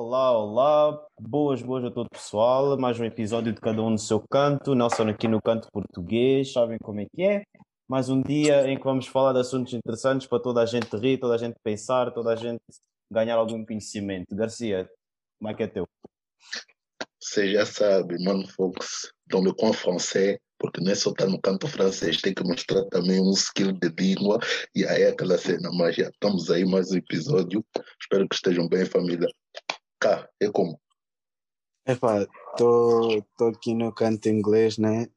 Olá, olá, boas, boas a todo pessoal. Mais um episódio de cada um no seu canto. Nelson aqui no canto português, sabem como é que é? Mais um dia em que vamos falar de assuntos interessantes para toda a gente rir, toda a gente pensar, toda a gente ganhar algum conhecimento. Garcia, como é que é teu? Você já sabe, mano, Fox, dans le coin français, porque não é só estar no canto francês, tem que mostrar também um skill de língua e aí é aquela cena, mas já estamos aí mais um episódio. Espero que estejam bem, família. Cá, é como? Epá, estou aqui no canto inglês, né?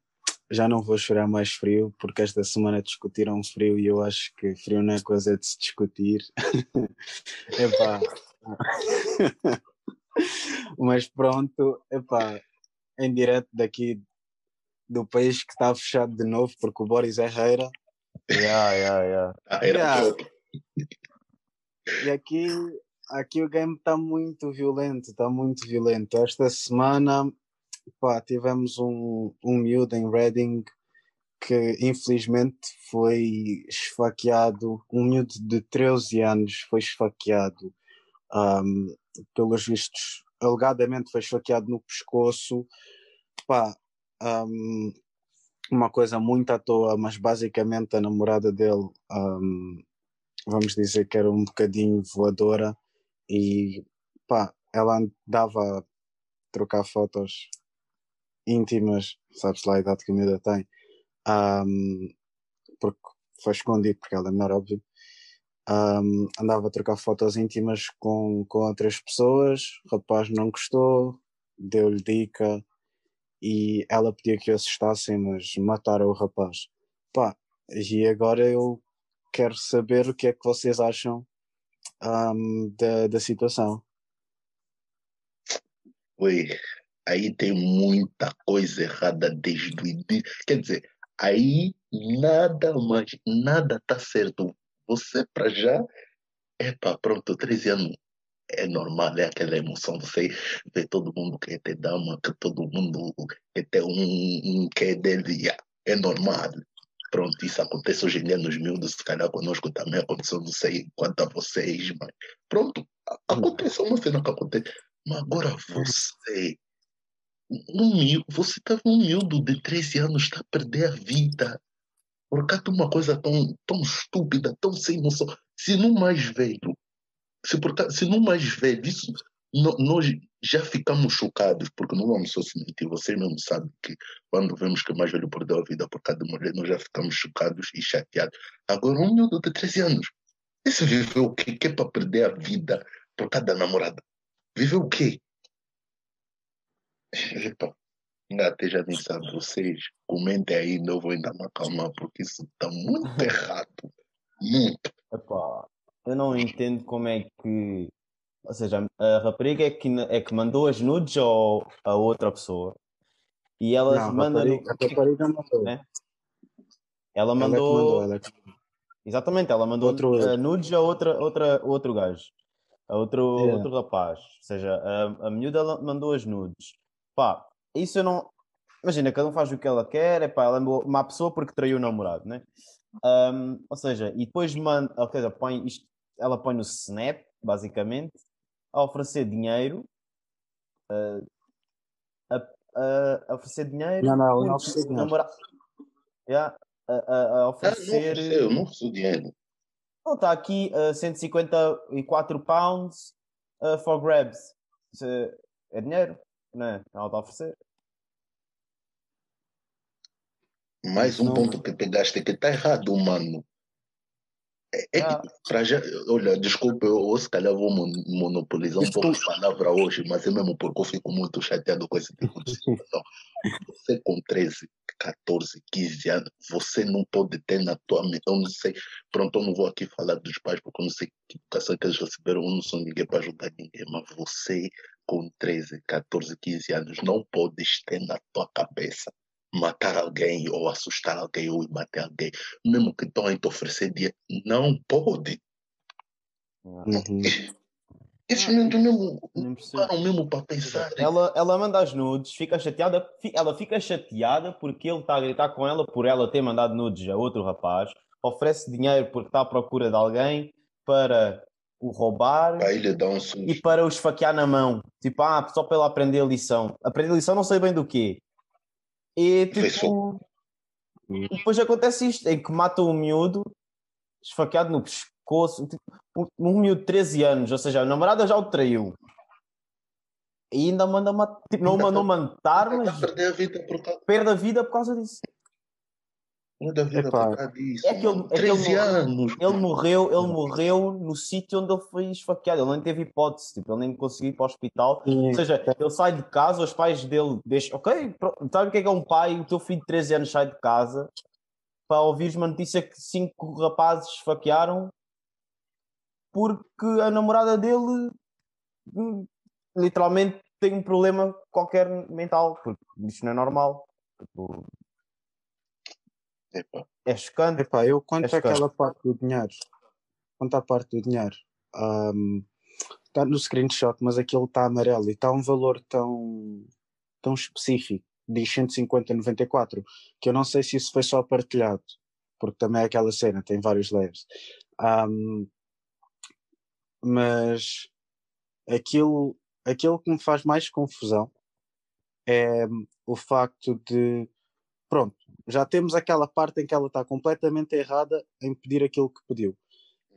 Já não vou chorar mais frio, porque esta semana discutiram frio e eu acho que frio não é coisa de se discutir. Epá. Mas pronto, epá, em direto daqui do país que está fechado de novo, porque o Boris é reira. Yeah, yeah, yeah. Ah, era Yeah. E aqui, aqui o game está muito violento, está muito violento. Esta semana pá, tivemos um, um miúdo em Reading que infelizmente foi esfaqueado, um miúdo de 13 anos foi esfaqueado, um, pelos vistos, alegadamente foi esfaqueado no pescoço, pá, um, uma coisa muito à toa, mas basicamente a namorada dele, um, vamos dizer que era um bocadinho voadora e pá, ela andava a trocar fotos íntimas, sabes lá a idade que a miúda tem, um, porque foi escondido, porque ela é menor, óbvio. Um, andava a trocar fotos íntimas com, com outras pessoas, o rapaz não gostou, deu-lhe dica e ela pedia que o assustassem, mas mataram o rapaz. Pá, e agora eu quero saber o que é que vocês acham um, da, da situação. Ui, aí tem muita coisa errada desde o início. Quer dizer, aí nada mais, nada está certo. Você, para já, epa, pronto, 13 anos é normal, é aquela emoção. Você vê todo mundo quer ter dama, que todo mundo quer ter um, um que dele, é normal. Pronto, isso acontece hoje em dia nos miúdos, se calhar conosco também aconteceu, não sei quanto a vocês, mas pronto, a- acontece, é uma cena que acontece. Mas agora você, um miúdo, você está um miúdo de 13 anos, está a perder a vida. Por causa de uma coisa tão, tão estúpida, tão sem noção. Se no mais velho, se, por, se no mais velho, isso, no- nós já ficamos chocados, porque não vamos só se mentir, vocês mesmo sabem que quando vemos que o mais velho perdeu a vida por causa de mulher, nós já ficamos chocados e chateados. Agora, um miúdo de 13 anos, esse viveu o quê? Que é para perder a vida por causa da namorada? Viveu o quê? Epa, até já nem sabe, vocês comentem aí, não vou ainda me acalmar, porque isso está muito errado. Muito. Epá, eu não entendo como é que. Ou seja, a rapariga é que, é que mandou as nudes ou a outra pessoa. E ela Não, a manda. rapariga, a rapariga mandou. né? Ela Ela é que mandou. mandou, ela é que mandou. Exatamente, ela mandou Outro- uh, nudes a outra, outra, outro gajo, a outro, Yeah. outro rapaz. Ou seja, a, a miúda ela mandou as nudes. Pá, isso eu não. Imagina, cada um faz o que ela quer, é pá, ela é má pessoa porque traiu o namorado, né? Um, ou seja, e depois manda, ou seja, põe isto, ela põe no Snap, basicamente, a oferecer dinheiro. uh, a, a- a oferecer dinheiro. Não, não, não porque ofereceu o dinheiro. namorado- Yeah, a, a- a Ah, não oferecer. ofereceu, não ofereceu dinheiro. Não, está aqui uh, 154 pounds uh, for grabs. Isso é, é dinheiro, não é? Ela está a oferecer. Mais um Não. ponto que pegaste que está errado, mano. É, é Ah. que, pra já, olha, desculpa, eu, eu se calhar vou mon- monopolizar um pouco a palavra hoje, mas é mesmo porque eu fico muito chateado com esse tipo de situação. Você com 13, 14, 15 anos, você não pode ter na tua mente, eu não sei, pronto, eu não vou aqui falar dos pais porque eu não sei que educação que eles receberam, eu não sou ninguém para ajudar ninguém, mas você com 13, 14, 15 anos não podes ter na tua cabeça matar alguém ou assustar alguém ou bater alguém, mesmo que estão a te oferecer dinheiro, não pode. Uhum. Meninos mesmo Nem percebo. param mesmo para pensar. Ela, ela manda as nudes, fica chateada. Ela fica chateada porque ele está a gritar com ela por ela ter mandado nudes a outro rapaz. Oferece dinheiro porque está à procura de alguém para o roubar um e para o esfaquear na mão. Tipo, ah, só para ele aprender a lição. Aprender a lição não sei bem do quê. E tipo. e Depois acontece isto, em que mata o miúdo esfaqueado no pescoço. Tipo, um, um miúdo de 13 anos, ou seja, a namorada já o traiu. E ainda manda matar. Tipo, não mandou matar, Ele mas está a perder a vida por causa, perde a vida por causa disso. Vida Epá, por causa disso. É que ele- mano. é que ele 13 morreu- anos. Ele morreu, ele morreu no sítio onde ele foi esfaqueado. Ele nem teve hipótese, tipo, ele nem conseguiu ir para o hospital. Ou seja, ele sai de casa, os pais dele deixam. Ok, pronto, sabe o que é que é um pai? O teu filho de 13 anos sai de casa para ouvires uma notícia que cinco rapazes esfaquearam porque a namorada dele hum, literalmente tem um problema qualquer mental, porque isto não é normal. Tipo, Epá, é chocante. Epá, eu quanto É àquela parte do dinheiro, quanto à parte do dinheiro, está no screenshot, mas aquilo está amarelo e está um valor tão, tão específico, diz 150,94, que eu não sei se isso foi só partilhado, porque também é aquela cena, tem vários layers. Ahm, mas aquilo, aquilo que me faz mais confusão é o facto de pronto, já temos aquela parte em que ela está completamente errada em pedir aquilo que pediu.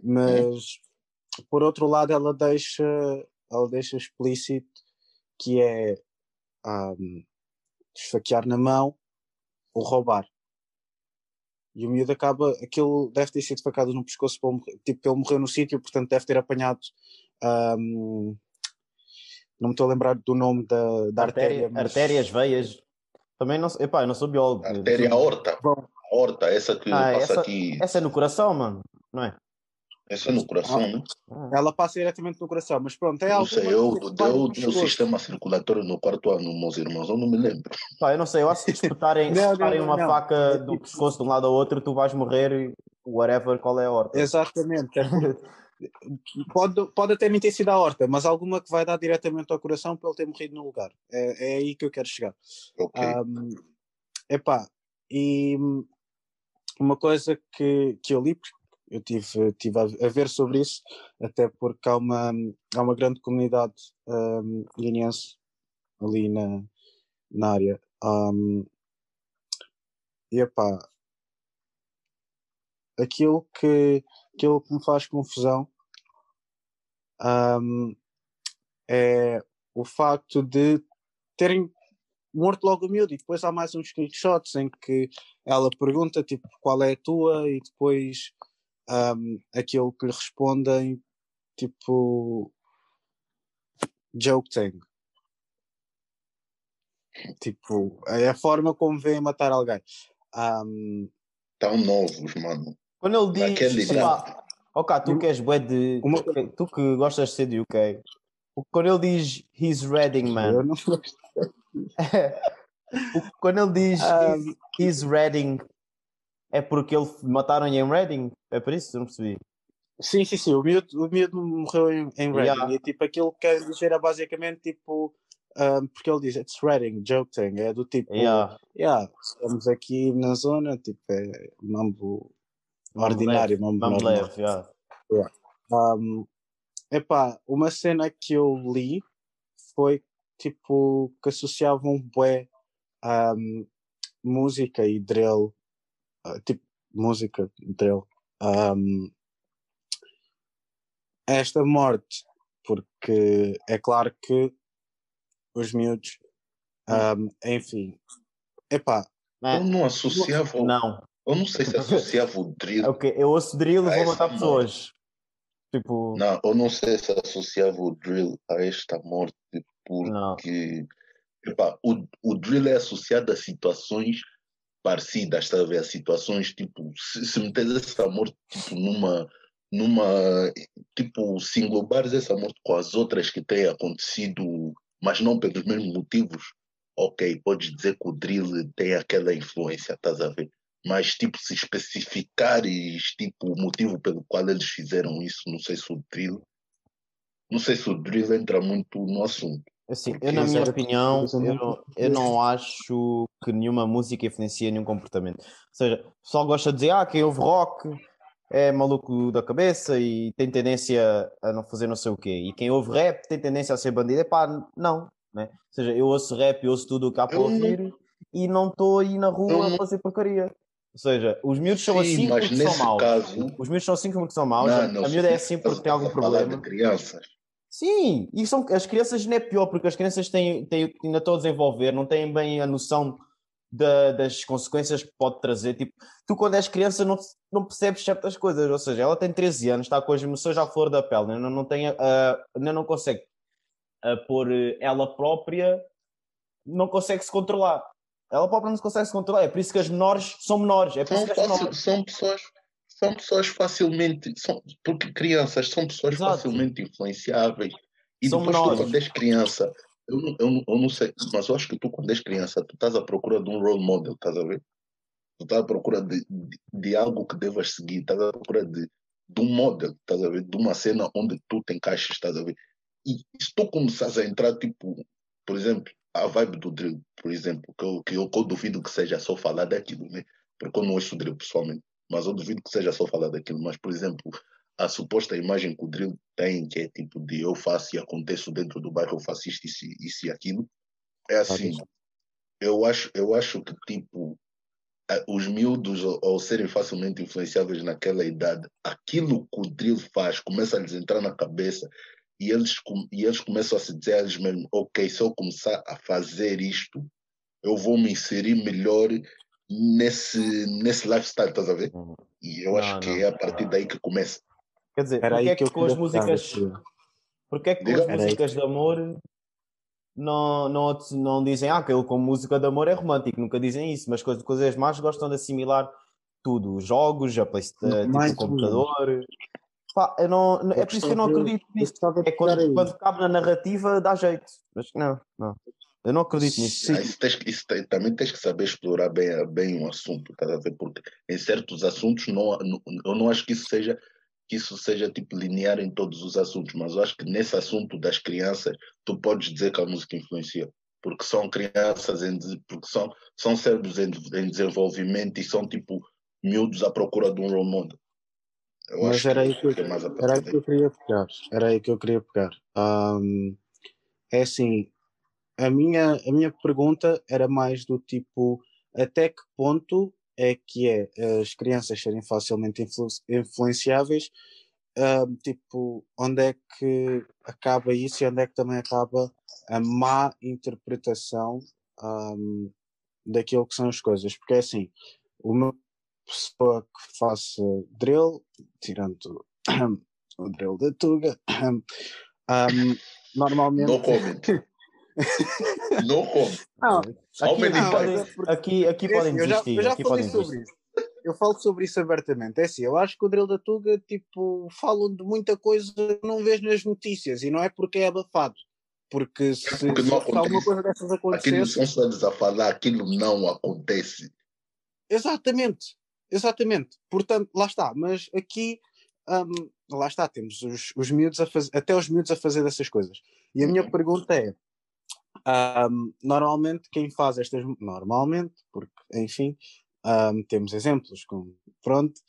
Mas por outro lado ela deixa ela deixa explícito que é um, esfaquear na mão ou roubar. E o miúdo acaba, aquilo deve ter sido facado no pescoço, para ele morrer- tipo, ele morreu no sítio, portanto deve ter apanhado. um, não me estou a lembrar do nome da, da artéria. Artéria, mas- Artérias, veias. Também não, epá, eu não sou biólogo. artéria aorta. Bom. Aorta, essa que Ah, passa essa- aqui. Essa é no coração, mano, não é? Essa é no coração, né? Ah. Ela passa diretamente no coração, mas pronto, é Não algo sei, eu deu o sistema circulatório no quarto ano, meus irmãos, eu não me lembro. Pá, eu não sei, eu acho que se espetarem, se Não, não, não, uma não. faca do pescoço de um lado ao outro, tu vais morrer e whatever, qual é a horta. Exatamente. pode, pode até nem ter sido a horta, mas alguma que vai dar diretamente ao coração para ele ter morrido no lugar. É, é aí que eu quero chegar. Ok. Um, epá, e uma coisa que, que eu li, porque eu tive, tive a, a ver sobre isso, até porque há uma, há uma grande comunidade um, guineense ali na, na área. Um, e epá, aquilo que, aquilo que me faz confusão um, é o facto de terem morto logo o miúdo e depois há mais uns screenshots em que ela pergunta tipo qual é a tua? E depois um, aquilo que lhe respondem tipo joke thing. Tipo é a forma como vêem matar alguém. Um, Tão novos, mano. Quando ele diz, ok, tu que és bué de, Uma- tu, que- gostas de ser de UK, quando ele diz he's reading, eu man, não gosto. quando ele diz Ah, he's, reading, é porque ele mataram em Reading? É por isso? Eu não percebi. Sim, sim, sim. O miúdo, o miúdo morreu em, em Reading. Yeah. E tipo, aquilo que quer dizer é basicamente tipo. um, porque ele diz, it's Reading, joke thing. É do tipo, Yeah. yeah, estamos aqui na zona, tipo, é Mambo ordinário, Vamos normal. leve, yeah. Um, epá, uma cena que eu li foi tipo que associavam bué um, música e drill, uh, tipo música drill, um, a esta morte, porque é claro que os miúdos, um, enfim, epá, É, Eu não associava, Não, eu não sei se associava o drill. ok, eu ouço drill e vou matar pessoas. Tipo, Não, eu não sei se associava o drill a esta morte, não. porque epá, o, o drill é associado a situações parecidas, está a ver? A situações tipo, se, se meteres essa morte tipo, numa, numa, tipo, se englobares essa morte com as outras que têm acontecido, mas não pelos mesmos motivos, ok, podes dizer que o drill tem aquela influência, estás a ver? Mas, tipo, se especificares, tipo, o motivo pelo qual eles fizeram isso, não sei se o drill, não sei se o drill entra muito no assunto. Assim, eu, na minha era- opinião, eu eu não- eu não acho que nenhuma música influencia nenhum comportamento. Ou seja, o pessoal gosta de dizer, ah, quem ouve rock é maluco da cabeça e tem tendência a não fazer não sei o quê. E quem ouve rap tem tendência a ser bandido. Epá, não. Né? Ou seja, eu ouço rap, eu ouço tudo o que há para Eu não- ouvir e não estou aí na rua Eu a fazer porcaria. Ou seja, os miúdos são Sim, assim mas porque são maus. caso- Os miúdos são assim porque são maus. Não, a não, miúda é assim porque tem algum a problema. crianças. Sim, e são, as crianças não é pior, porque as crianças têm, têm, ainda estão a desenvolver, não têm bem a noção da- das consequências que pode trazer. Tipo, tu quando és criança não, não percebes certas coisas, ou seja, ela tem 13 anos, está com as emoções à flor da pele, ainda não, tem, a- ainda não consegue a pôr eh, ela própria, não consegue se controlar. Ela própria não se consegue se controlar, é por isso que as menores são menores, é São, fácil- são pessoas, são pessoas facilmente, são, porque crianças são pessoas Exato. facilmente influenciáveis. E São depois tu, menores. quando és criança, eu, não- eu, eu não sei, mas eu acho que tu, quando és criança, tu estás à procura de um role model, estás a ver? Tu estás à procura de, de, de algo que devas seguir, estás à procura de, de um model, estás a ver? De uma cena onde tu te encaixes, estás a ver? E se tu começares a entrar, tipo, por exemplo, a vibe do drill, por exemplo, que eu, que eu, que eu duvido que seja só falar daquilo, né? Porque eu não ouço drill pessoalmente, mas eu duvido que seja só falar daquilo. Mas, por exemplo, a suposta imagem que o drill tem, que é tipo de eu faço e aconteço dentro do bairro, eu faço isto, isso, e- isso e aquilo, é assim. Eu acho, eu acho que, tipo, os miúdos, ao, ao serem facilmente influenciáveis naquela idade, aquilo que o drill faz começa a lhes entrar na cabeça e eles, e eles começam a se dizer a eles mesmos: ok, se eu começar a fazer isto, eu vou me inserir melhor nesse, nesse lifestyle, estás a ver? Uhum. E eu Não, acho que não. é a partir daí que começa. Quer dizer, Era porque é que que com as músicas... Porque é que com as músicas de amor não, não, não dizem ah, aquele com música de amor é romântico, nunca dizem isso, mas coisas, coisas más gostam de assimilar tudo, os jogos, a Playstation, tipo, Mais o computador. Pá, eu não, é por isso que eu não acredito nisso. É quando, quando cabe na narrativa, dá jeito. Mas não, não. Eu não acredito nisso. Sim. Ah, Isso tens isso tem- também tens que saber explorar bem, bem um assunto, estás a ver? Porque em certos assuntos não, não- eu não acho que isso seja que isso seja tipo linear em todos os assuntos, mas eu acho que nesse assunto das crianças tu podes dizer que a música influencia, porque são crianças, em, porque são, são cérebros em, em desenvolvimento e são tipo miúdos à procura de um role model. Eu Mas era aí que eu, é era aí que eu queria pegar. Era aí que eu queria pegar. Ahm, é assim, a minha, a minha pergunta era mais do tipo até que ponto é que é as crianças serem facilmente influ- influenciáveis, ahm, tipo, onde é que acaba isso e onde é que também acaba a má interpretação ahm, daquilo que são as coisas, porque é assim, uma pessoa que faça drill, tirando o drill da Tuga, ahm, normalmente No comment. no comment. Não, Aqui, não, podem, é porque- aqui, aqui É podem assim, eu já, desistir. eu já aqui falei podem sobre desistir. isso. Eu falo sobre isso abertamente. É assim, eu acho que o drill da Tuga, tipo, falam de muita coisa que não vês nas notícias e não é porque é abafado. Porque se, porque não se alguma coisa dessas Aquilo só eles a falar, aquilo não acontece. Exatamente, exatamente. Portanto, lá está. Mas aqui, hum, lá está, temos os, os miúdos a fazer, até os miúdos a fazer dessas coisas. E a minha Uhum. pergunta é: hum, normalmente quem faz estas. Normalmente, porque, enfim, hum, temos exemplos, como pronto.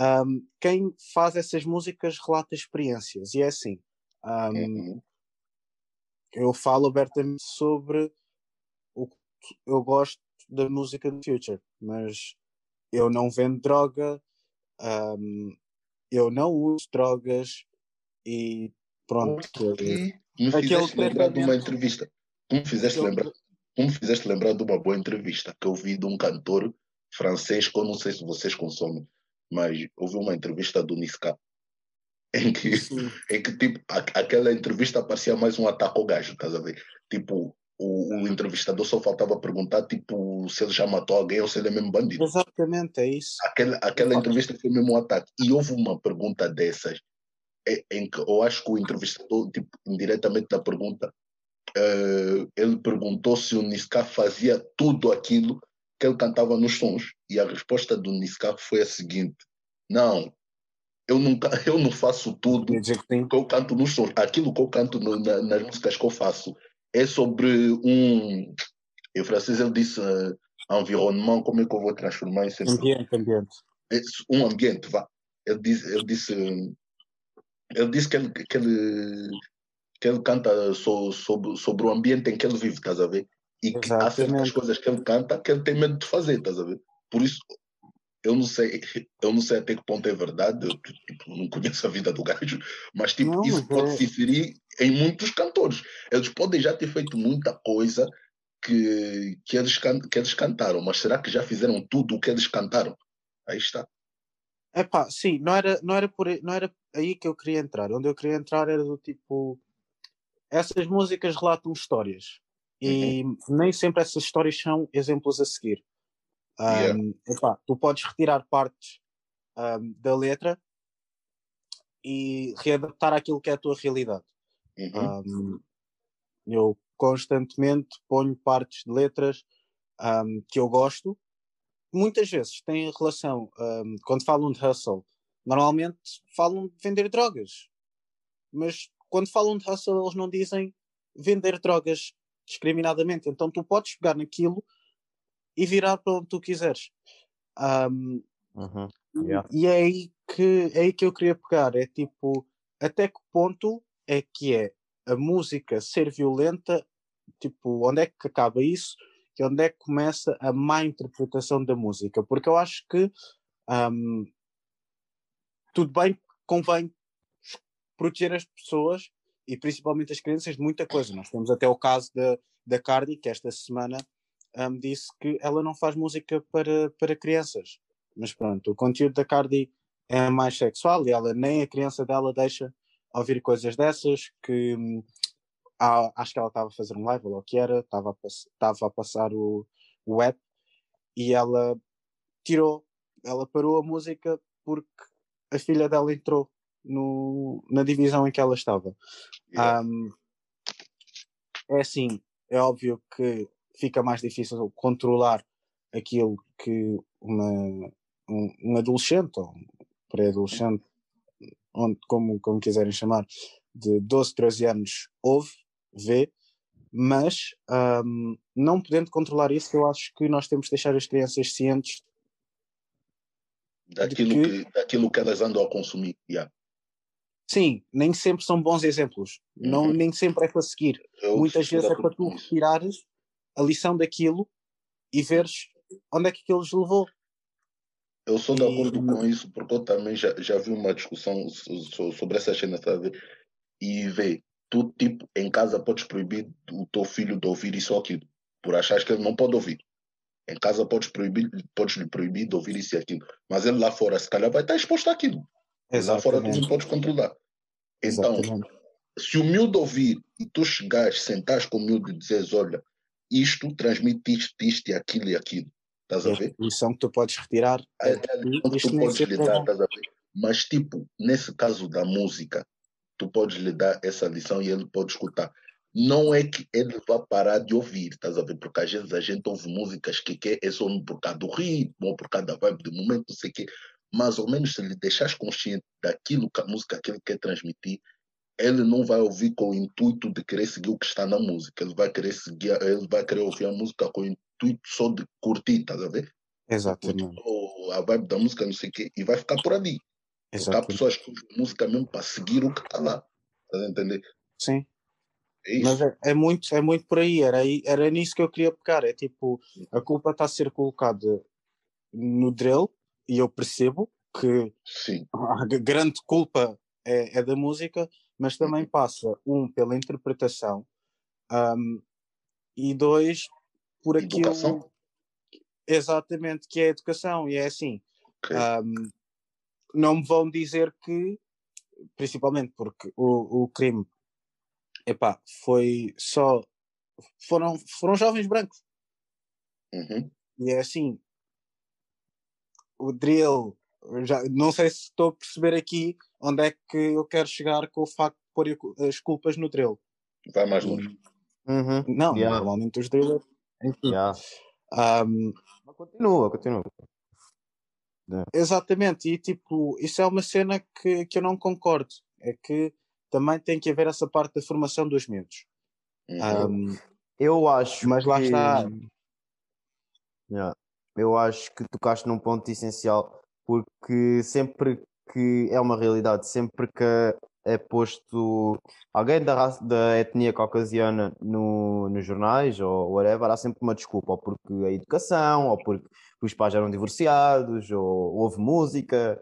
hum, quem faz essas músicas relata experiências. E é assim. hum, Uhum. eu falo abertamente sobre o que eu gosto da música do Future, mas eu não vendo droga, ahm, eu não uso drogas e pronto. E me fizeste lembrar de uma entrevista. Tu me fizeste Aquele- lembrar, tu me fizeste lembrar de uma boa entrevista que eu vi de um cantor francês que eu não sei se vocês consomem, mas houve uma entrevista do Niska em que, Sim, em que tipo, a- aquela entrevista parecia mais um ataque ao gajo, estás a ver? Tipo, o, o entrevistador só faltava perguntar tipo, se ele já matou alguém ou se ele é mesmo bandido. exatamente, é isso. Aquela, aquela entrevista foi mesmo um ataque. E houve uma pergunta dessas, em, em que eu acho que o entrevistador, tipo, indiretamente na pergunta, eh, ele perguntou se o Niska fazia tudo aquilo que ele cantava nos sons. E a resposta do Niska foi a seguinte: Não, eu, nunca, eu não faço tudo que eu canto nos sons. Aquilo que eu canto no- na- nas músicas que eu faço é sobre um. Em francês ele disse uh, environnement, como é que eu vou transformar isso Ambiente, ambiente. esse- um ambiente, vá. ele disse, ele disse, ele disse que ele, que ele, que ele canta so, sobre, sobre o ambiente em que ele vive, estás a ver? E que há certas coisas que ele canta que ele tem medo de fazer, estás a ver? Por isso, eu não sei, eu não sei até que ponto é verdade, eu tipo, não conheço a vida do gajo, mas tipo, Não, isso pode é- se inserir em muitos cantores. Eles podem já ter feito muita coisa que, que, eles, can- que eles cantaram, mas será que já fizeram tudo o que eles cantaram? Aí está. Epá, sim, não era, não, era por aí, não era aí que eu queria entrar. Onde eu queria entrar era do tipo. Essas músicas relatam histórias. E nem sempre essas histórias são exemplos a seguir. Um, Yeah. epá, tu podes retirar partes um, da letra e readaptar aquilo que é a tua realidade. Uhum. Um, eu constantemente ponho partes de letras um, que eu gosto. Muitas vezes têm relação, um, quando falam de hustle, normalmente falam de vender drogas. Mas quando falam de hustle, eles não dizem vender drogas discriminadamente. Então tu podes pegar naquilo e virar para onde tu quiseres. Um, Uhum. e- Yeah. E é aí que é aí que eu queria pegar. É tipo, até que ponto é que é a música ser violenta? Tipo, onde é que acaba isso? E onde é que começa a má interpretação da música? Porque eu acho que hum, tudo bem, convém proteger as pessoas e principalmente as crianças de muita coisa. Nós temos até o caso da, da Cardi, que esta semana hum, disse que ela não faz música para, para crianças. Mas pronto, o conteúdo da Cardi é mais sexual e ela nem a criança dela deixa ouvir coisas dessas que há- acho que ela estava a fazer um live ou o que era, estava a, pass- a passar o, o app e ela tirou, ela parou a música porque a filha dela entrou no, na divisão em que ela estava. Yeah. Um, é assim, é óbvio que fica mais difícil controlar aquilo que uma, um, um adolescente ou um pré-adolescente, onde- como, como quiserem chamar, de 12, 13 anos ouve, vê, mas um, não podendo controlar isso, eu acho que nós temos de deixar as crianças cientes. daquilo, que- que... daquilo que elas andam a consumir. Yeah. Sim, nem sempre são bons exemplos, não, Uhum. nem sempre é para seguir. Eu muitas vezes é para tu retirares a lição daquilo e veres onde é que aquilo os levou. Eu sou de E- acordo com isso, porque eu também já, já vi uma discussão so- so- sobre essa cena, sabe? E vê, tu, tipo, em casa podes proibir o teu filho de ouvir isso ou aquilo, por achar que ele não pode ouvir. Em casa podes proibir, podes lhe proibir de ouvir isso e aquilo, mas ele lá fora, se calhar, vai estar exposto àquilo. E lá fora tu não podes controlar. Então, Exatamente. se o miúdo ouvir e tu chegares, sentares com o miúdo e dizes, olha, isto transmite isto, isto e aquilo e aquilo. Estás a É ver? a lição que tu podes retirar É, é é a lição que tu podes sempre lhe é dar, estás a ver? Mas, tipo, nesse caso da música, tu podes lhe dar essa lição e ele pode escutar. Não é que ele vá parar de ouvir, estás a ver? Porque às vezes a gente ouve músicas que quer, é só por causa do ritmo, ou por causa da vibe do momento, não sei o quê. Mais ou menos, se lhe deixares consciente daquilo que a música que ele quer transmitir, ele não vai ouvir com o intuito de querer seguir o que está na música. Ele vai querer seguir, ele vai querer ouvir a música com o só de curtir, estás a ver? Exatamente. Ou a vibe da música, não sei o quê, e vai ficar por ali. Porque há Exatamente. pessoas que ouvem música mesmo para seguir o que está lá. Estás a entender? Sim. É. Mas é, é muito, é muito por aí. Era, aí. era nisso que eu queria pegar. É tipo, a culpa está a ser colocada no drill e eu percebo que Sim, a grande culpa é, é da música, mas também passa, um, pela interpretação, um, e dois, por aquilo. Educação. Exatamente, que é a educação. E é assim, ok. um, não me vão dizer que, principalmente porque o, o crime epá, foi só. Foram, foram jovens brancos. Uhum. E é assim, o drill, já, não sei se estou a perceber aqui onde é que eu quero chegar com o facto de pôr as culpas no drill. Vai mais longe. Uhum. Não, Yeah. normalmente os drillers. Enfim, Yeah. um, Mas Continua, continua. exatamente, e tipo, isso é uma cena que, que eu não concordo. É que também tem que haver essa parte da formação dos miúdos. Uhum. Um, Eu acho Mas lá que... está. Yeah. Eu acho que tocaste num ponto essencial, porque sempre que é uma realidade. Sempre que é posto alguém da, raça, da etnia caucasiana no, nos jornais ou whatever, há sempre uma desculpa, ou porque a educação, ou porque os pais eram divorciados, ou houve música,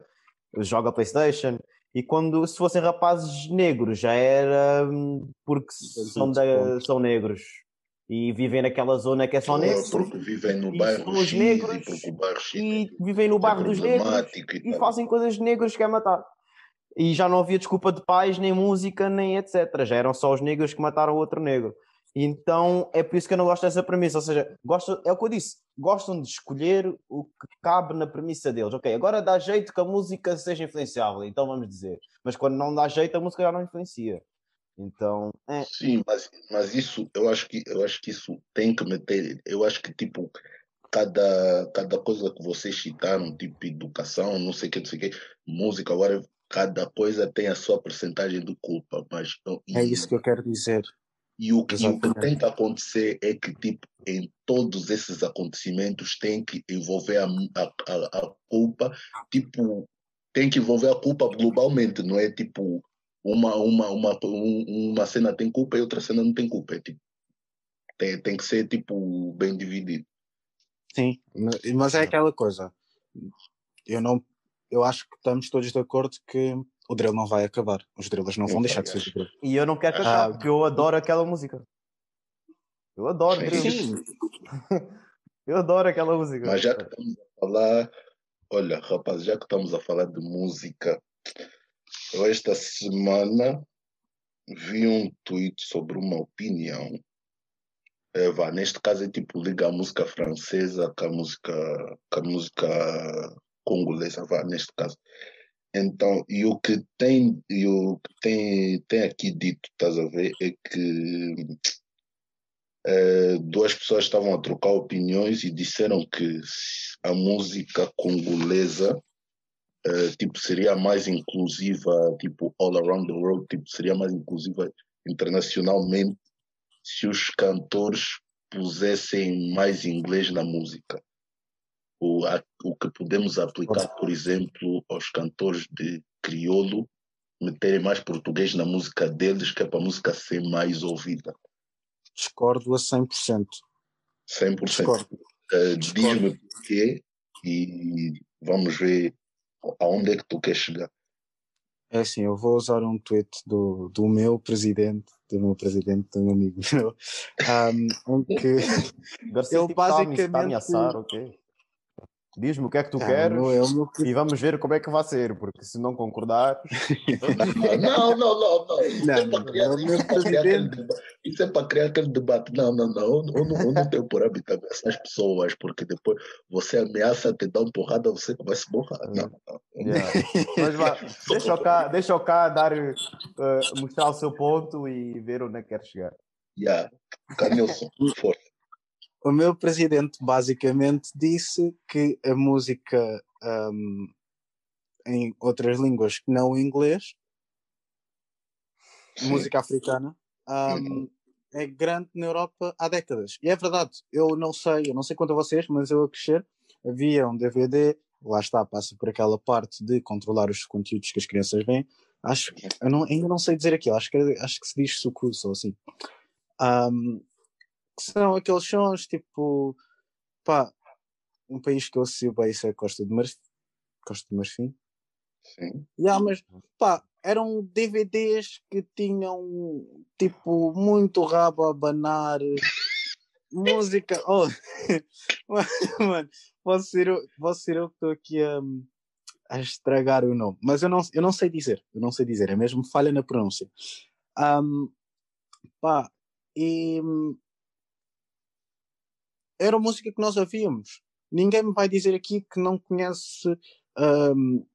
joga Playstation. E quando se fossem rapazes negros, já era hum, porque são, de, são negros e vivem naquela zona que é só negros. Porque vivem no bairro X negros, e porque o bairro X e é vivem no bairro dos negros e tal. fazem coisas de negros que é matar. E já não havia desculpa de pais, nem música, nem etc. Já eram só os negros que mataram o outro negro. Então é por isso que eu não gosto dessa premissa. Ou seja, gosto, é o que eu disse, gostam de escolher o que cabe na premissa deles. Ok, agora dá jeito que a música seja influenciável, então vamos dizer. Mas quando não dá jeito, a música já não influencia. Então, é. Sim, mas, mas isso, eu acho que eu acho que isso tem que meter. Eu acho que tipo cada cada coisa que vocês citaram, tipo educação, não sei o que, não sei o que, música, agora cada coisa tem a sua porcentagem de culpa, mas É isso que eu quero dizer. E o, que, e o que tem que acontecer é que, tipo, em todos esses acontecimentos tem que envolver a, a, a, culpa, tipo, tem que envolver a culpa globalmente, não é tipo uma, uma, uma, um- uma cena tem culpa e outra cena não tem culpa. É, tipo, tem, tem que ser tipo bem dividido. Sim, ma- mas é aquela coisa. Eu não, eu acho que estamos todos de acordo que o drill não vai acabar. Os drillers não Não vão deixar de ser drill. E eu não quero que Ah. acabe, porque eu adoro aquela música. Eu adoro Sim. drill. Sim, Eu adoro aquela música. Mas já que estamos a falar, olha, rapaz, já que estamos a falar de música, eu esta semana vi um tweet sobre uma opinião. É, vá, neste caso é tipo liga a música francesa com a música, com a música congolesa, neste caso. Então, e o que tem, e o que tem, tem aqui dito, estás a ver, é que eh, duas pessoas estavam a trocar opiniões e disseram que a música congolesa eh, tipo seria mais inclusiva tipo all around the world tipo seria mais inclusiva internacionalmente se os cantores pusessem mais inglês na música o, a- o que podemos aplicar por exemplo aos cantores de crioulo meterem mais português na música deles que é para a música ser mais ouvida discordo a 100%. 100% Discordo. Uh. Diz-me porquê e vamos ver aonde é que tu queres chegar. É assim, eu vou usar um tweet do, do meu presidente, do meu presidente, de um amigo meu, um, em que eu tipo, está a me- está a basicamente- ameaçar, ok? Diz-me o que é que tu Ah, queres não é e vamos ver como é que vai ser, porque se não concordar, Não, não, não, não. Isso, Não, é para criar, não, isso, é para criar aquele debate. Isso é para criar aquele debate. Não, não, não. Eu, eu não, eu não tenho por hábito ameaçar as pessoas, porque depois você ameaça te dar uma porrada, você que vai se borrar. Não, não. yeah. mas vá, deixa o cá, deixa o cá dar, eh, mostrar o seu ponto e ver onde é que quer chegar. Yeah. Canilson, força. O meu presidente basicamente disse que a música um, em outras línguas que não o inglês, Sim. música africana, um, é grande na Europa há décadas. E é verdade, eu não sei, eu não sei quanto a vocês, mas eu a crescer havia um DVD, lá está, passa por aquela parte de controlar os conteúdos que as crianças veem. Acho, eu não, ainda não sei dizer aquilo, acho que, acho que se diz sucus ou assim. Um, são aqueles sons tipo pá, um país que eu associo bem isso é Costa de Marfim. Costa de Marfim. Sim. Yeah, mas pá, eram DVDs que tinham tipo muito rabo a abanar, música. Oh, mano, posso ser, eu- posso ser eu que estou aqui a, a estragar o nome, mas eu não, eu não sei dizer, eu não sei dizer, é mesmo falha na pronúncia. Um, pá, e era música que nós ouvíamos. Ninguém me vai dizer aqui que não conhece hum,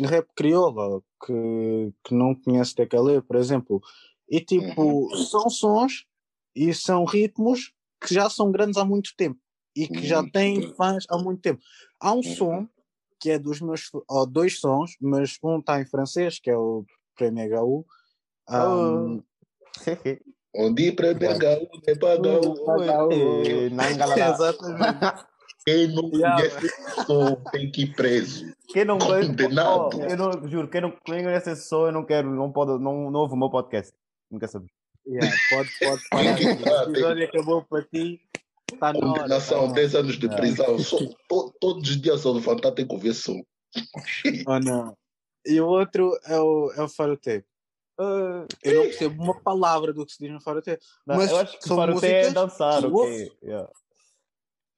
rap crioula, que, que não conhece Tecalé, por exemplo. E tipo, são sons e são ritmos que já são grandes há muito tempo e que já Uhum. têm fãs há muito tempo. Há um Uhum. som que é dos meus, ou dois sons, mas um está em francês, que é o Premier Gaú. Um, On dit premier gaú, é para gaú. Eh, na engalada. Exatamente. Quem não conhece esse som tem que ir preso. Quem não conhece, Condenado. oh, eu não, juro, quem não conhece esse som, eu não quero, não pode, não, não ouve o meu podcast. Não quer saber. Yeah, pode, pode parar. O episódio acabou para ti. Está na hora. tá Condenação, na 10 anos de É. prisão. Só- to- todos os dias só levantar tem que ouvir som. Oh, não. E o outro é o, é o Farote. Ah, Eu não percebo uma palavra do que se diz no Farote. não, Mas eu acho que são para é músicas dançar, ok. Yeah.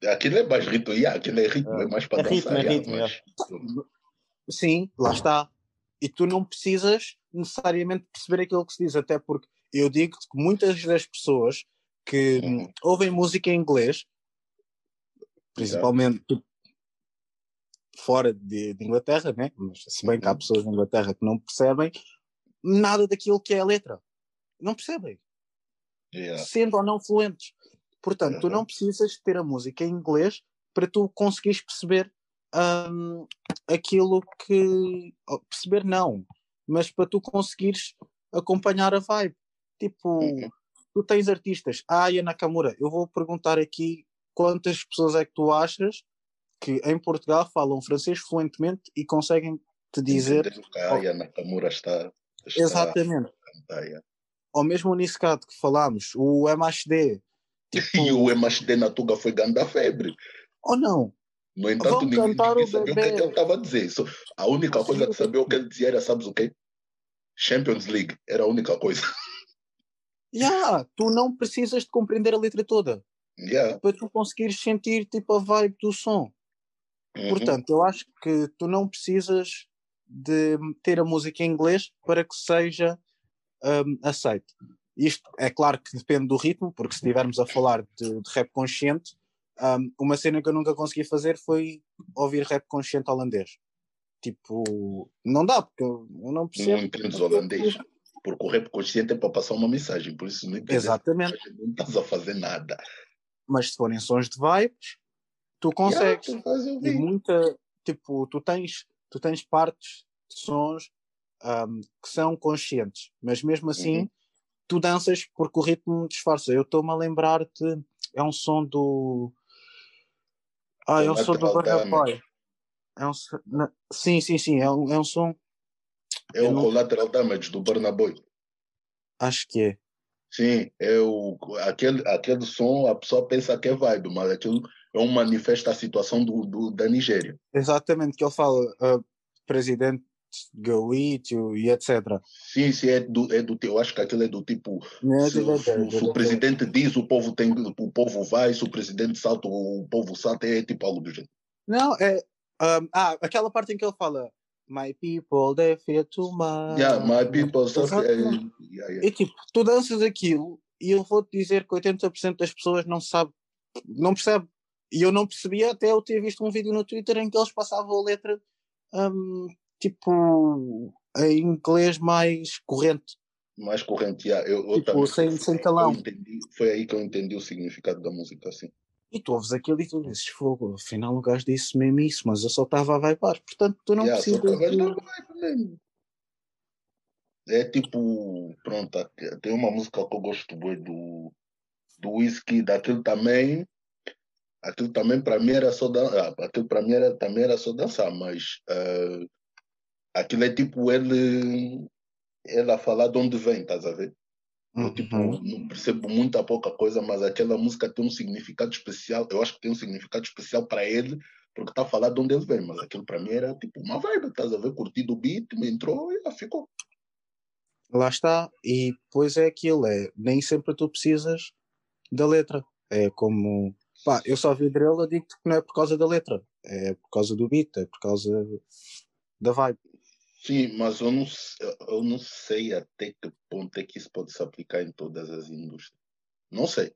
Aquilo é mais ritmo, yeah, aquilo é ritmo, É. é mais para É ritmo, dançar. é yeah, ritmo, mas- Sim, lá está. E tu não precisas necessariamente perceber aquilo que se diz, até porque eu digo que muitas das pessoas que hum, ouvem música em inglês, principalmente tipo, fora de, de Inglaterra, né? Mas se bem que há Uhum. pessoas na Inglaterra que não percebem nada daquilo que é a letra. Não percebem, yeah. sendo ou não fluentes. Portanto, tu não precisas ter a música em inglês para tu conseguires perceber hum, aquilo que. Perceber não, mas para tu conseguires acompanhar a vibe. Tipo, Uhum. tu tens artistas, a Aya Nakamura, eu vou perguntar aqui quantas pessoas é que tu achas que em Portugal falam francês fluentemente e conseguem te dizer Entender o que a Aya Nakamura está, está exatamente. a cantar. yeah. Ou mesmo o Niscat que falámos, o MHD, tipo, E o MHD na Tuga foi ganda febre. ou não, No entanto, Vamos ninguém, ninguém o sabia o que, é que bebê. ele estava a dizer. Só- a única coisa que sabia o que ele dizia era, sabes o quê? Champions League. Era a única coisa. yeah, tu não precisas de compreender a letra toda Yeah. para tu conseguires sentir tipo a vibe do som. Uhum. Portanto, eu acho que tu não precisas de ter a música em inglês para que seja hum, aceite. Isto é claro que depende do ritmo, porque se estivermos a falar de, de rap consciente, hum, uma cena que eu nunca consegui fazer foi ouvir rap consciente holandês. Tipo, não dá, porque eu não percebo. Não entendes holandês. Porque o rap consciente é para passar uma mensagem. Por isso, não entendes Exatamente. Não estás a fazer nada. Mas se forem sons de vibes, tu consegues. Yeah, tu e muita tipo tu tens tu tens partes de sons ahm, que são conscientes mas mesmo assim Uhum. tu danças porque o ritmo disfarça eu estou-me a lembrar-te é um som do ah é um som do Burna Boy é um sim sim sim é um, é um som É o não- Collateral Damage do Burna Boy. acho que é Sim, é o, aquele, aquele som, a pessoa pensa que é vibe, mas aquilo é um manifesto da situação do, do, da Nigéria. exatamente que ele fala ah, presidente you e etc Sim, sim, é do, é do eu acho que aquilo é do tipo, se, se- se o presidente diz, o povo tem, o povo vai, se o presidente salta, o povo salta, é tipo algo do jeito. Não, é. um, ah, aquela parte em que ele fala My people, they fear too much. Yeah, my people, é, Exatamente. yeah, yeah. E tipo, tu danças aquilo e eu vou-te dizer que 80% das pessoas não sabe, não percebe. E eu não percebia até eu ter visto um vídeo no Twitter em que eles passavam a letra um, tipo em inglês mais corrente. mais corrente. yeah. Eu, eu Tipo, também, sem- sem eu entendi, foi aí que eu entendi o significado da música, assim. E tu ouves aquilo e tu dizes, fogo, afinal o gajo disse mesmo isso, mas eu só estava a vibrar. Portanto, tu não Yeah, precisas. É tipo, pronto, tem uma música que eu gosto bué do, do Whisky, daquilo também, aquilo também para mim era só dançar, aquilo para mim era, também era só dançar, mas eh, aquilo é tipo ele, ele a falar de onde vem, estás a ver? Eu tipo, Uhum. não percebo muita pouca coisa, mas aquela música tem um significado especial, eu acho que tem um significado especial para ele, porque está a falar de onde ele vem, mas aquilo para mim era tipo uma vibe, estás a ver? Curtido o beat, me entrou e lá ficou. Lá está, e depois é aquilo, é, nem sempre tu precisas da letra. É como, pá, eu só vi drill, eu digo-te que não é por causa da letra, é por causa do beat, é por causa da vibe. Sim, mas eu não, eu não sei até que ponto é que isso pode se aplicar em todas as indústrias. Não sei.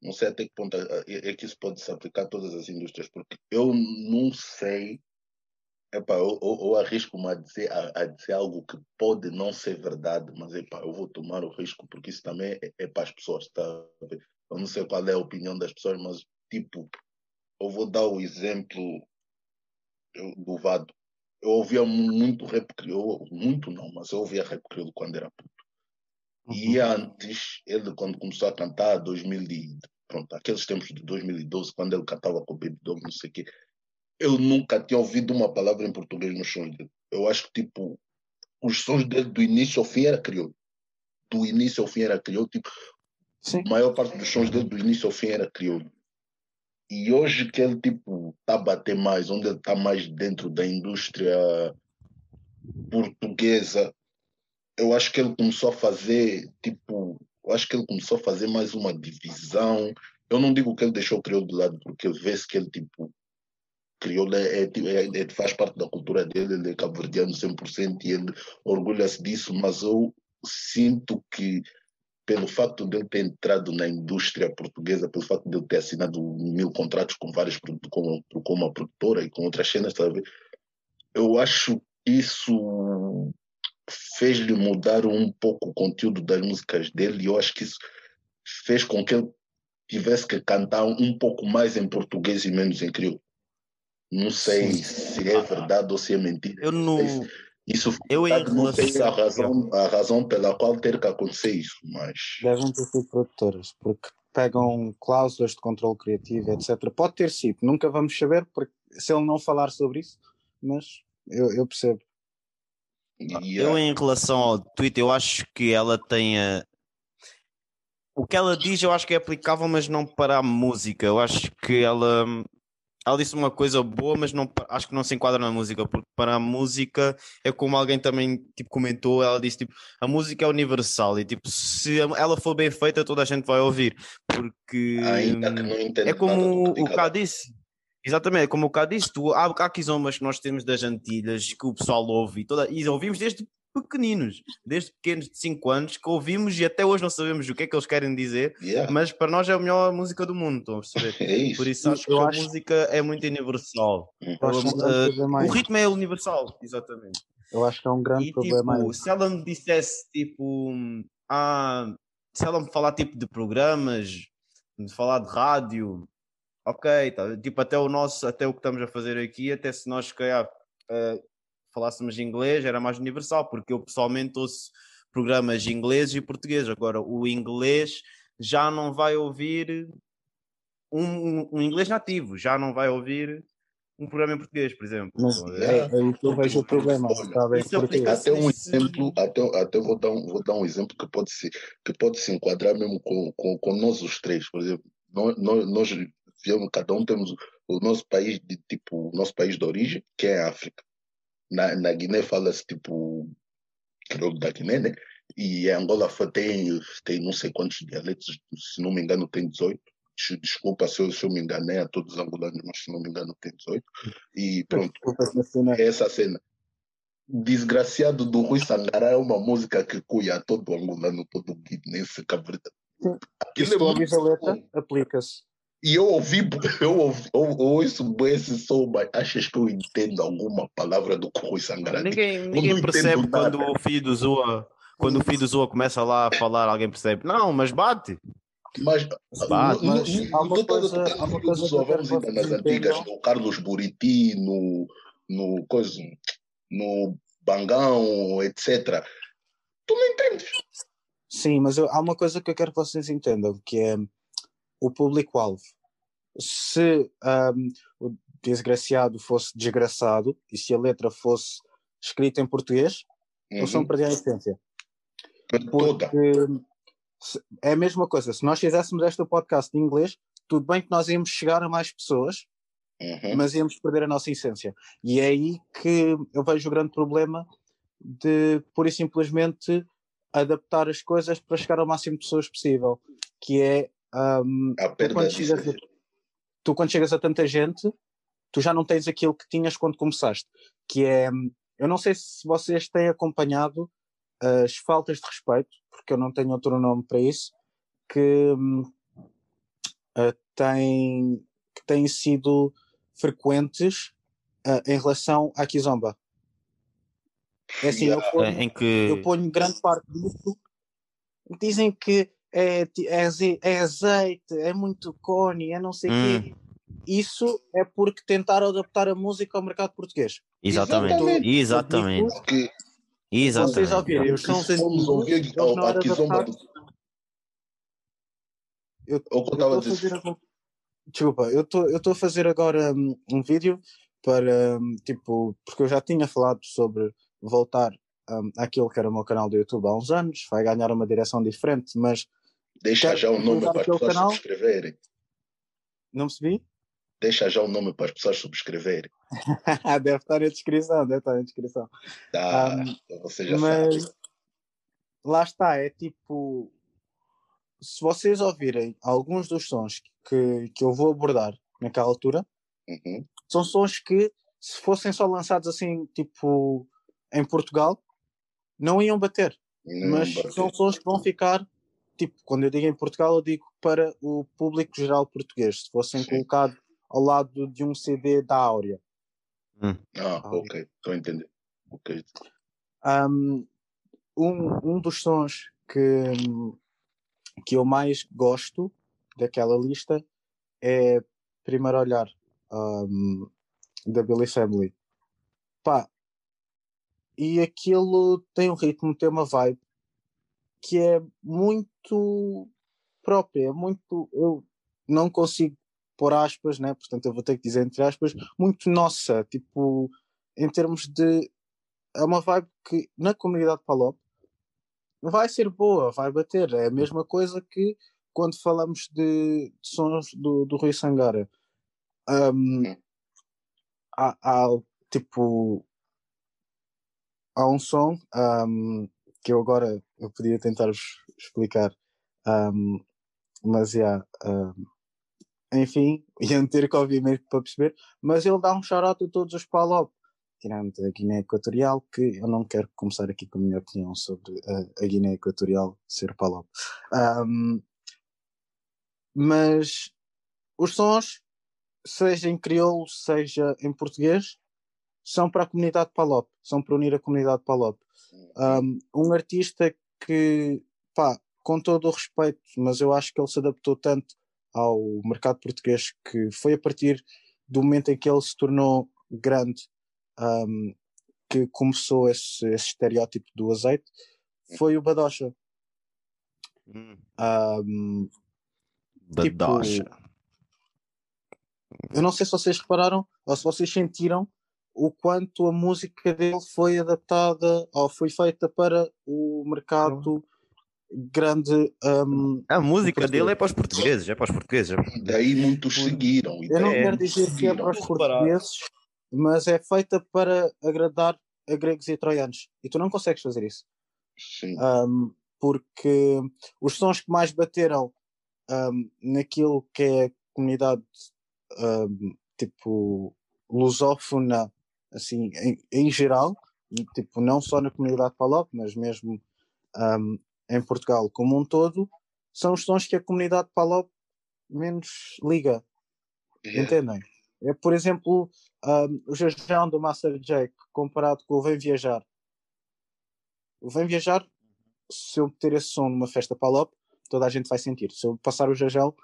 Não sei até que ponto é é que isso pode se aplicar a todas as indústrias, porque eu não sei. Epá, eu, eu, eu arrisco-me a dizer, a, a dizer algo que pode não ser verdade, mas epá, eu vou tomar o risco, porque isso também é, é para as pessoas. Tá? Eu não sei qual é a opinião das pessoas, mas tipo, eu vou dar o exemplo do Vado. Eu ouvia muito rap crioulo, muito não, mas eu ouvia rap crioulo quando era puto. E antes, ele quando começou a cantar, 2000 e, pronto, aqueles tempos de 2012, quando ele cantava com o Baby Dog, não sei o quê, eu nunca tinha ouvido uma palavra em português nos sons dele. Eu acho que, tipo, os sons dele do início ao fim era crioulo. Do início ao fim era crioulo. Tipo, Sim. a maior parte dos sons dele do início ao fim era crioulo. E hoje que ele, tipo, tá a bater mais, onde ele tá mais dentro da indústria portuguesa, eu acho que ele começou a fazer, tipo, eu acho que ele começou a fazer mais uma divisão. Eu não digo que ele deixou o crioulo de lado, porque vê-se que ele, tipo, crioulo é, é, é, é, faz parte da cultura dele, ele é cabo-verdiano 100% e ele orgulha-se disso, mas eu sinto que pelo facto de ele ter entrado na indústria portuguesa, pelo facto de ele ter assinado mil contratos com várias com, com uma produtora e com outras cenas, sabe? eu acho que isso fez-lhe mudar um pouco o conteúdo das músicas dele e eu acho que isso fez com que ele tivesse que cantar um pouco mais em português e menos em crioulo. Não sei Sim. se é verdade ou se é mentira. Eu no. Isso Eu em não sei a razão, a razão pela qual ter que acontecer isso, mas Devem ter sido produtoras, porque pegam cláusulas de controle criativo, etc. Pode ter sido, nunca vamos saber, porque se ele não falar sobre isso, mas eu, eu percebo. e, Eu, ah, em relação ao Twitter, eu acho que ela tem a... O que ela diz, eu acho que é aplicável, mas não para a música. Eu acho que ela. Ela disse uma coisa boa, mas não, acho que não se enquadra na música, porque para a música é como alguém também tipo, comentou, ela disse tipo, a música é universal e tipo, se ela for bem feita, toda a gente vai ouvir, porque que não entenda é como o Cá disse. Exatamente, é como o Cá disse, tu, há, há quizombas que nós temos das Antilhas que o pessoal ouve e, toda, e ouvimos desde pequeninos, desde pequenos de 5 anos, que ouvimos e até hoje não sabemos o que é que eles querem dizer, Yeah, mas para nós é a melhor música do mundo, estão a perceber? é isso. Por isso acho que a acho- música é muito universal. É Uh, problema aí. o ritmo é universal, exatamente. Eu acho que é um grande E problema tipo, se ela me dissesse tipo, ah, se ela me falar tipo de programas, de falar de rádio, ok, tá, tipo até o nosso, até o que estamos a fazer aqui, até se nós se calhar eh, falássemos inglês era mais universal, porque eu pessoalmente ouço programas ingleses e portugueses. Agora o inglês já não vai ouvir um, um- um inglês nativo, já não vai ouvir um programa em português, por exemplo. Mas é, é que eu vejo o problema, Olha, é aplica- Até um exemplo, até, até vou, dar um, vou dar um exemplo que pode se, que pode se enquadrar mesmo com, com, com nós os três. Por exemplo, nós, nós, nós viemos, cada um temos o nosso país de tipo, o nosso país de origem, que é a África. Na, na Guiné fala-se tipo crioulo da Guiné, né? E Angola tem, tem não sei quantos dialetos, se não me engano tem 18. Des- Desculpa se eu, se eu me enganei a todos os angolanos, mas se não me engano tem 18. E pronto, Desculpa, é essa cena. Desgraciado do Rui Sangará é uma música que cuia todo angolano, todo guinense, cabrita. Aquilo se é a letra, aplica-se. E eu ouvi, eu, ouvi, eu, eu ouço esse som, mas achas que eu entendo alguma palavra do que o Rui Sangará diz? Ninguém, ninguém percebe nada. quando o filho do Zua, quando o filho do Zua começa lá a falar, alguém percebe. Não, mas bate. Mas, Bate. Mas há uma coisa- há uma no coisa Só vamos ainda nas antigas, no Carlos Buriti, no, no, coisa, no Bangão, etc. Tu não entendes. Sim, mas eu- há uma coisa que eu quero que vocês entendam, que é o público-alvo. Se ahm, o desgraciado fosse desgraçado e se a letra fosse escrita em português, eles vão Uhum. perder a essência. Porque é a mesma coisa. Se nós fizéssemos este podcast em inglês, tudo bem que nós íamos chegar a mais pessoas, Uhum. mas íamos perder a nossa essência. E é aí que eu vejo o grande problema de, pura e simplesmente, adaptar as coisas para chegar ao máximo de pessoas possível. Que é, A tu, quando de chegas a, tu quando chegas a tanta gente, tu já não tens aquilo que tinhas quando começaste. Que é, eu não sei se vocês têm acompanhado as faltas de respeito, porque eu não tenho outro nome para isso, que, ah, têm, que têm sido frequentes ah, em relação à Kizomba. É assim, eu Yeah. ponho, Em que. eu ponho grande parte disso. Dizem que é, é, é azeite, é muito cone, é não sei o Hum. quê. Isso é porque tentaram adaptar a música ao mercado português. Exatamente. Exatamente. Exatamente. Porque Exatamente. Vocês ouvirem os sons Eu, É eu a estou a fazer agora... Desculpa, eu estou a fazer agora hum, um vídeo para, hum, tipo, porque eu já tinha falado sobre voltar um, àquilo que era o meu canal do YouTube há uns anos, vai ganhar uma direção diferente, mas Deixa já o nome para as pessoas canal? subscreverem. não percebi? Deixa já o nome para as pessoas subscreverem. deve estar na descrição, deve estar na descrição. Tá, Um, então você já mas sabe. lá está, é tipo, se vocês ouvirem alguns dos sons que, que eu vou abordar naquela altura, Uhum. são sons que, se fossem só lançados assim, tipo, em Portugal, não iam bater. Não, mas bater. são sons que vão ficar, tipo, quando eu digo em Portugal, eu digo para o público geral português, se fossem Sim. colocados ao lado de um CD da Áurea. Ah, ok, estou a entender. Ok. Um, um, um dos sons que, que eu mais gosto daquela lista é Primeiro Olhar, um, da Billy Family. Pá, e aquilo tem um ritmo, tem uma vibe que é muito própria, é muito. Eu não consigo pôr aspas, né? portanto eu vou ter que dizer entre aspas, muito nossa, tipo, em termos de. É uma vibe que na comunidade Palop vai ser boa, vai bater. É a mesma coisa que quando falamos de, de sons do, do Rui Sangara. Um, há, há, tipo. Há um som um, que eu agora eu podia tentar-vos explicar, um, mas já. um, enfim, iam ter que ouvir mesmo para perceber, mas ele dá um shout-out a todos os Palop, tirando a Guiné Equatorial, que eu não quero começar aqui com a minha opinião sobre a, a Guiné Equatorial ser Palop. Um, mas os sons, seja em crioulo, seja em português, são para a comunidade Palop, são para unir a comunidade Palop. Um, um artista que, pá, com todo o respeito, mas eu acho que ele se adaptou tanto ao mercado português que foi a partir do momento em que ele se tornou grande um, que começou esse, esse estereótipo do azeite foi o Badocha. Um, tipo, Badocha. eu não sei se vocês repararam ou se vocês sentiram o quanto a música dele foi adaptada ou foi feita para o mercado grande. um, A música português. dele é para os portugueses, é para os portugueses. E daí muitos seguiram. e Eu não quero dizer que é seguiram. para os portugueses, mas é feita para agradar a gregos e troianos. E tu não consegues fazer isso. Sim. Um, porque os sons que mais bateram um, naquilo que é a comunidade um, tipo lusófona assim em, em geral e, tipo não só na comunidade Palop mas mesmo um, em Portugal como um todo são os sons que a comunidade Palop menos liga Yeah. entendem? É por exemplo um, o Jajão do Master Jake comparado com o Vem Viajar o Vem Viajar se eu meter esse som numa festa Palop toda a gente vai sentir se eu passar o Jajão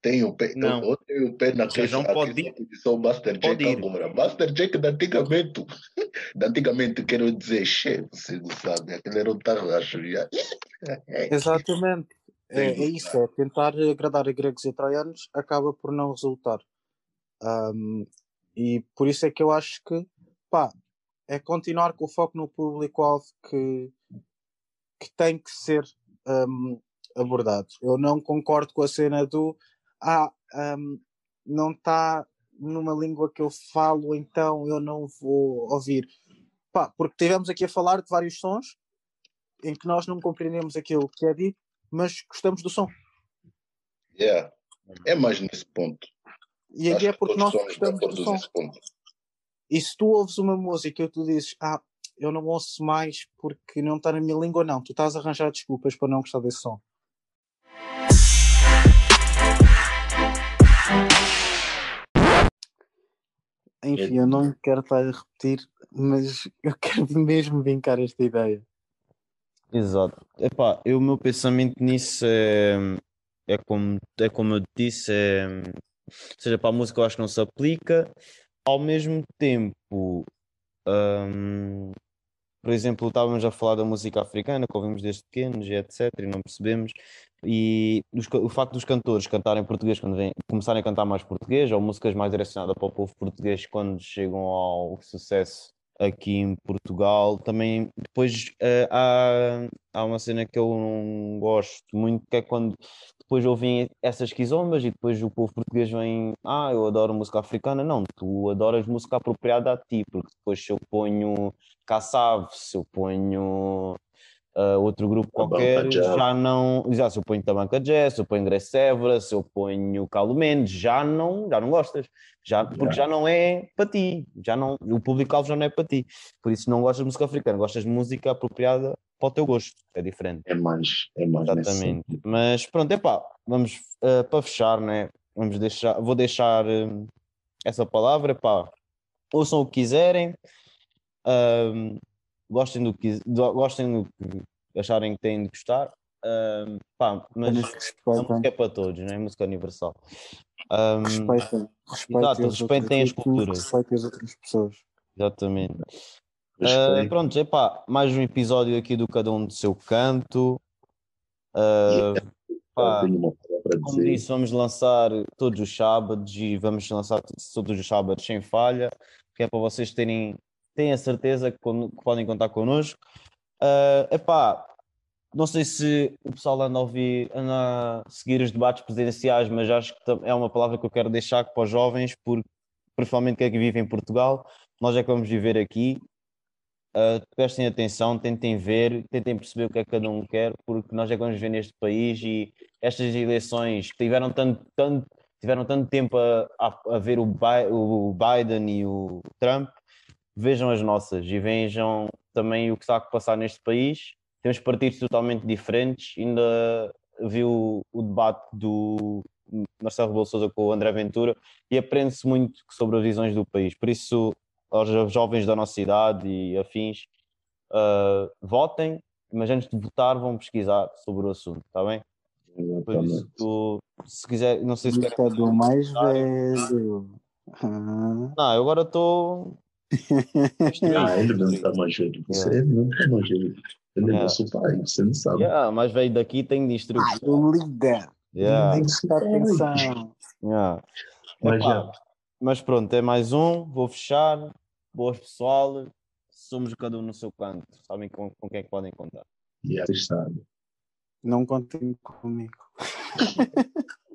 Tem o pé, Não. eu tenho o pé na Jejão questão- pode aqui ir. na posição Master Pode Jake ir. agora. Master Jake de antigamente. De antigamente quero dizer, chefe, você não sabe, aquele era um tarracho já. Exatamente. É, é isso, é tentar agradar a gregos e troianos acaba por não resultar. Um, e por isso é que eu acho que pá, é continuar com o foco no público-alvo que, que tem que ser um, abordado. Eu não concordo com a cena do ah, um, não está numa língua que eu falo, então eu não vou ouvir. Pá, porque tivemos aqui a falar de vários sons em que nós não compreendemos aquilo que é dito, mas gostamos do som. Yeah. É mais nesse ponto. E aí é que porque nós gostamos do som. E se tu ouves uma música e tu dizes, ah, eu não ouço mais porque não está na minha língua, não. Tu estás a arranjar desculpas para não gostar desse som. Enfim, eu não quero estar a repetir, mas eu quero mesmo vincar esta ideia. Exato. Epá, eu, o meu pensamento nisso é, é, como, é como eu disse, é, ou seja, para a música eu acho que não se aplica. Ao mesmo tempo, hum, por exemplo, estávamos a falar da música africana, que ouvimos desde pequenos e etc, e não percebemos, e os o facto dos cantores cantarem português quando vêm, começarem a cantar mais português, ou músicas mais direcionadas para o povo português quando chegam ao sucesso aqui em Portugal, também depois eh, há, há uma cena que eu não gosto muito, que é quando depois ouvem essas quizombas e depois o povo português vem, ah, eu adoro música africana. Não, tu adoras música apropriada a ti, porque depois se eu ponho Kassave, se eu ponho ah, outro grupo qualquer, já não. Exato, se eu ponho Tabanca Jazz, se eu ponho Grace Évora, se eu ponho Carlo Mendes, já não, já não gostas. Já, porque já não é para ti, já não, o público-alvo já não é para ti. Por isso não gostas de música africana, gostas de música apropriada para o teu gosto, é diferente. É mais, é mais Exatamente. Mas pronto, epá, vamos eh, para fechar, né? Vamos deixar, vou deixar eh, essa palavra, epá, ouçam o que quiserem, ahm, gostem do que do- gostem do que acharem que têm de gostar, ahm, pá, mas a música é para todos, não é música universal. Ahm, respeitem, respeitem, Exato, respeitem as culturas. respeitem as outras pessoas. exatamente. Respeito. pronto, epá, mais um episódio aqui do Cada Um do Seu Canto. Ah, pá, Como disse, vamos lançar todos os sábados e vamos lançar todos os sábados sem falha, que é para vocês terem, terem a certeza que, que podem contar connosco. Ah, epá, não sei se o pessoal anda a ouvir, anda a seguir os debates presidenciais, mas acho que é uma palavra que eu quero deixar para os jovens, porque principalmente quem é que vive em Portugal, nós é que vamos viver aqui. Uh, prestem atenção, tentem ver, tentem perceber o que é que cada um quer, porque nós é que vamos viver neste país e estas eleições tiveram tanto, tanto, tiveram tanto tempo a, a, a ver o, Bi- o Biden e o Trump, vejam as nossas e vejam também o que está a passar neste país. Temos partidos totalmente diferentes, ainda vi o, debate do Marcelo Rebelo Sousa com o André Ventura e aprende-se muito sobre as visões do país. Por isso, aos jovens da nossa idade e afins, uh, votem, mas antes de votar vão pesquisar sobre o assunto, está bem? Por Exatamente. isso, tu, se quiser, não sei se fazer do mais velho. Ah, Não, eu agora estou. Ah, ele não está mais velho. Você Yeah. não está mais velho. Ele é Yeah. nosso pai, você não sabe. Yeah, mas veio daqui tem distrito. Ai, o líder. Yeah, Nem Presta atenção. yeah. Mas Epá, mas pronto, é mais um. Vou fechar. Boas pessoal. Somos cada um no seu canto. Sabem com, com quem é que podem contar. e vocês sabem. Não contem comigo.